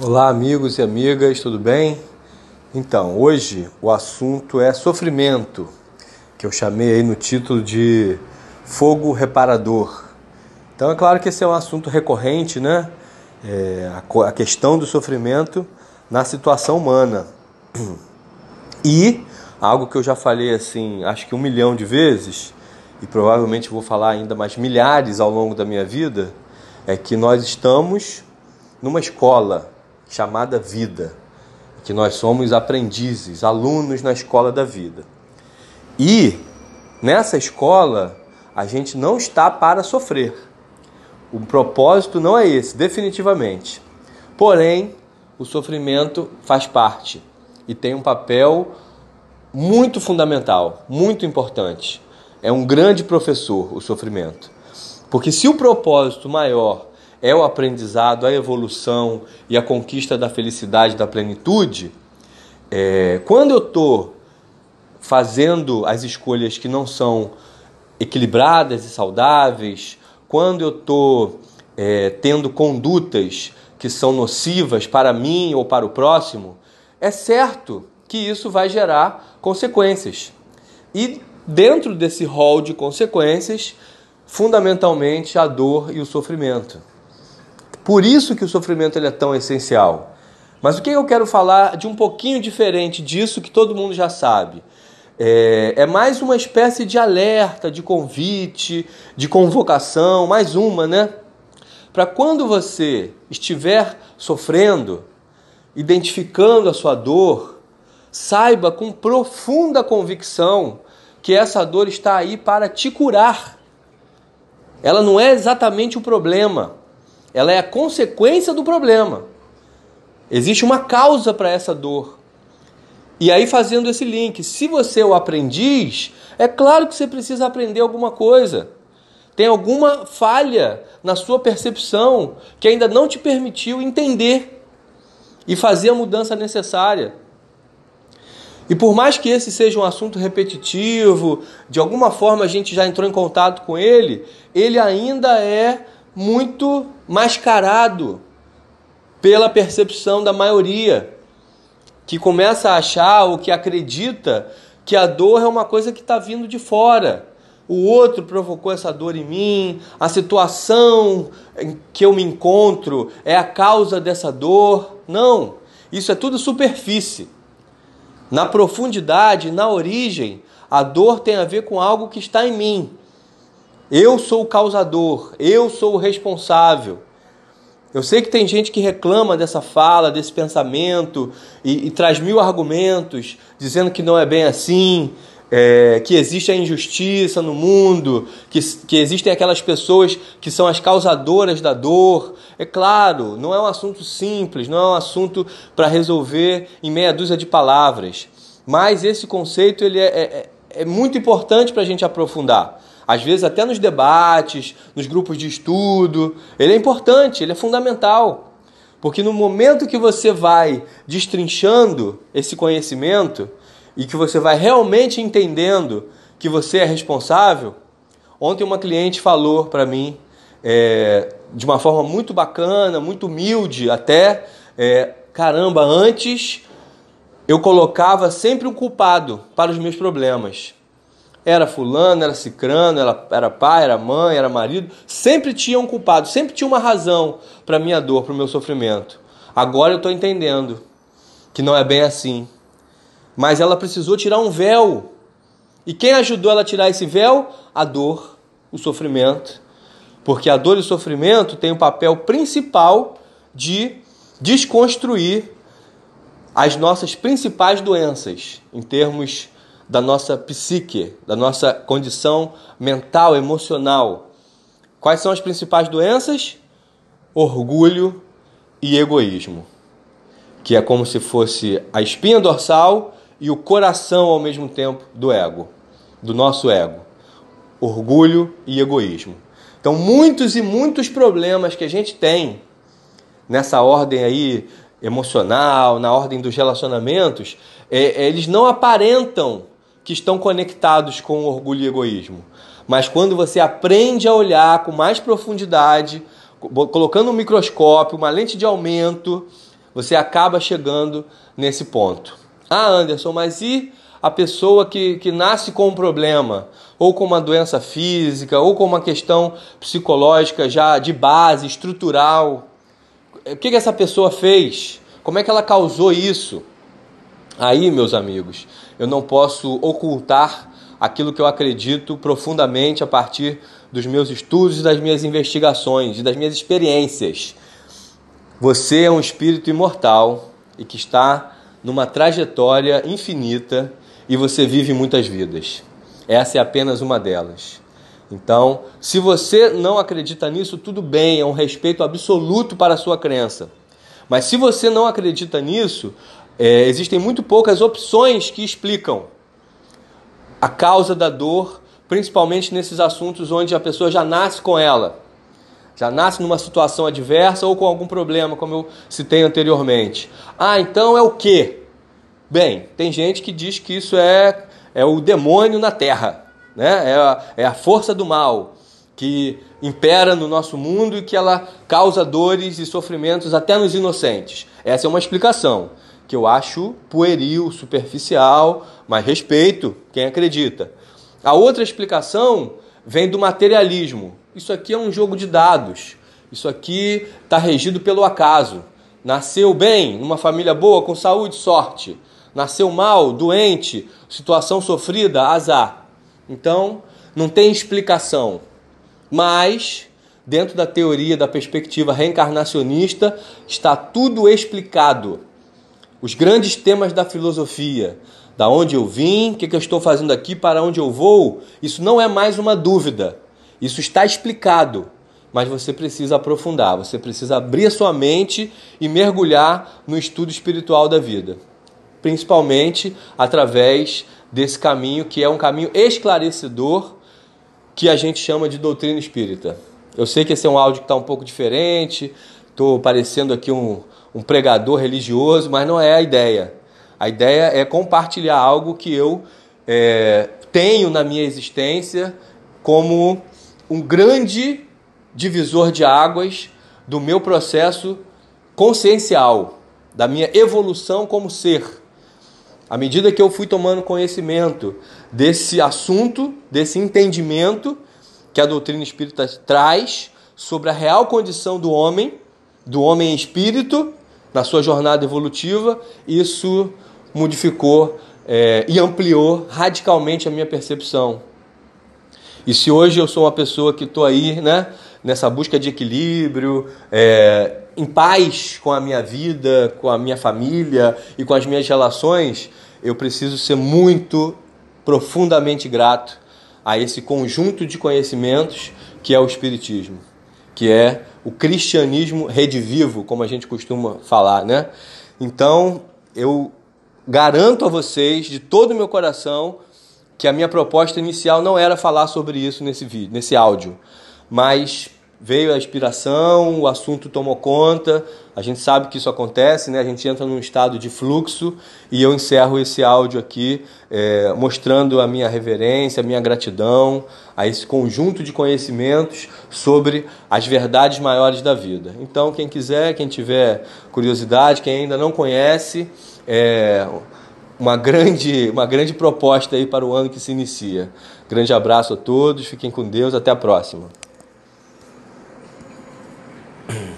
Olá, amigos e amigas, tudo bem? Então, hoje o assunto é sofrimento, que eu chamei aí no título de fogo reparador. Então, é claro que esse é um assunto recorrente, né? É, a questão do sofrimento na situação humana. E algo que eu já falei assim, acho que um milhão de vezes, e provavelmente vou falar ainda mais milhares ao longo da minha vida, é que nós estamos numa escola chamada vida, que nós somos aprendizes, alunos na escola da vida. E nessa escola a gente não está para sofrer. O propósito não é esse, definitivamente. Porém, o sofrimento faz parte e tem um papel muito fundamental, muito importante. É um grande professor o sofrimento. Porque se o propósito maior é o aprendizado, a evolução e a conquista da felicidade, da plenitude, é, quando eu estou fazendo as escolhas que não são equilibradas e saudáveis, quando eu estou é, tendo condutas que são nocivas para mim ou para o próximo, é certo que isso vai gerar consequências. E dentro desse rol de consequências, fundamentalmente a dor e o sofrimento. Por isso que o sofrimento ele é tão essencial. Mas o que eu quero falar de um pouquinho diferente disso que todo mundo já sabe? É, é, mais uma espécie de alerta, de convite, de convocação, mais uma, né? Para quando você estiver sofrendo, identificando a sua dor, saiba com profunda convicção que essa dor está aí para te curar. Ela não é exatamente o problema ela é a consequência do problema. Existe uma causa para essa dor. E aí, fazendo esse link, se você é o aprendiz, é claro que você precisa aprender alguma coisa. Tem alguma falha na sua percepção que ainda não te permitiu entender e fazer a mudança necessária. E por mais que esse seja um assunto repetitivo, de alguma forma a gente já entrou em contato com ele, ele ainda é muito mascarado pela percepção da maioria, que começa a achar ou que acredita que a dor é uma coisa que está vindo de fora. O outro provocou essa dor em mim, a situação em que eu me encontro é a causa dessa dor. Não, isso é tudo superfície. Na profundidade, na origem, a dor tem a ver com algo que está em mim, eu sou o causador, eu sou o responsável. Eu sei que tem gente que reclama dessa fala, desse pensamento e, e traz mil argumentos dizendo que não é bem assim, é, que existe a injustiça no mundo, que, que existem aquelas pessoas que são as causadoras da dor. É claro, não é um assunto simples, não é um assunto para resolver em meia dúzia de palavras. Mas esse conceito ele é, é, é muito importante para a gente aprofundar às vezes até nos debates, nos grupos de estudo. Ele é importante, ele é fundamental. Porque no momento que você vai destrinchando esse conhecimento e que você vai realmente entendendo que você é responsável, ontem uma cliente falou para mim é, de uma forma muito bacana, muito humilde até, é, caramba, antes eu colocava sempre um culpado para os meus problemas era fulano, era cicrano, era, era pai, era mãe, era marido, sempre tinha um culpado, sempre tinha uma razão para minha dor, para o meu sofrimento. Agora eu estou entendendo que não é bem assim. Mas ela precisou tirar um véu. E quem ajudou ela a tirar esse véu? A dor, o sofrimento. Porque a dor e o sofrimento têm o papel principal de desconstruir as nossas principais doenças em termos da nossa psique, da nossa condição mental, emocional. Quais são as principais doenças? Orgulho e egoísmo, que é como se fosse a espinha dorsal e o coração ao mesmo tempo do ego, do nosso ego. Orgulho e egoísmo. Então, muitos e muitos problemas que a gente tem nessa ordem aí emocional, na ordem dos relacionamentos, é, eles não aparentam que estão conectados com orgulho e egoísmo. Mas quando você aprende a olhar com mais profundidade, colocando um microscópio, uma lente de aumento, você acaba chegando nesse ponto. Ah, Anderson, mas e a pessoa que, que nasce com um problema, ou com uma doença física, ou com uma questão psicológica já de base, estrutural? O que, que essa pessoa fez? Como é que ela causou isso? Aí, meus amigos, eu não posso ocultar aquilo que eu acredito profundamente a partir dos meus estudos, das minhas investigações e das minhas experiências. Você é um espírito imortal e que está numa trajetória infinita e você vive muitas vidas. Essa é apenas uma delas. Então, se você não acredita nisso, tudo bem, é um respeito absoluto para a sua crença. Mas se você não acredita nisso, é, existem muito poucas opções que explicam a causa da dor, principalmente nesses assuntos onde a pessoa já nasce com ela, já nasce numa situação adversa ou com algum problema, como eu citei anteriormente. Ah, então é o quê? Bem, tem gente que diz que isso é, é o demônio na terra, né? é, a, é a força do mal que impera no nosso mundo e que ela causa dores e sofrimentos até nos inocentes. Essa é uma explicação que eu acho pueril, superficial, mas respeito quem acredita. A outra explicação vem do materialismo. Isso aqui é um jogo de dados. Isso aqui está regido pelo acaso. Nasceu bem, numa família boa, com saúde, sorte. Nasceu mal, doente, situação sofrida, azar. Então, não tem explicação. Mas, dentro da teoria, da perspectiva reencarnacionista, está tudo explicado os grandes temas da filosofia, da onde eu vim, o que, que eu estou fazendo aqui, para onde eu vou, isso não é mais uma dúvida. Isso está explicado, mas você precisa aprofundar, você precisa abrir a sua mente e mergulhar no estudo espiritual da vida, principalmente através desse caminho que é um caminho esclarecedor que a gente chama de doutrina espírita. Eu sei que esse é um áudio que está um pouco diferente, estou parecendo aqui um, um pregador religioso, mas não é a ideia. A ideia é compartilhar algo que eu é, tenho na minha existência como um grande divisor de águas do meu processo consciencial, da minha evolução como ser. À medida que eu fui tomando conhecimento desse assunto, desse entendimento que a doutrina espírita traz sobre a real condição do homem, do homem espírito, na sua jornada evolutiva, isso modificou é, e ampliou radicalmente a minha percepção. E se hoje eu sou uma pessoa que estou aí, né, nessa busca de equilíbrio, é, em paz com a minha vida, com a minha família e com as minhas relações, eu preciso ser muito profundamente grato a esse conjunto de conhecimentos que é o Espiritismo, que é o cristianismo redivivo, como a gente costuma falar, né? Então, eu garanto a vocês de todo o meu coração que a minha proposta inicial não era falar sobre isso nesse vídeo, nesse áudio, mas veio a inspiração, o assunto tomou conta, a gente sabe que isso acontece, né? a gente entra num estado de fluxo e eu encerro esse áudio aqui é, mostrando a minha reverência, a minha gratidão a esse conjunto de conhecimentos sobre as verdades maiores da vida. Então, quem quiser, quem tiver curiosidade, quem ainda não conhece, é uma grande, uma grande proposta aí para o ano que se inicia. Grande abraço a todos, fiquem com Deus, até a próxima. mm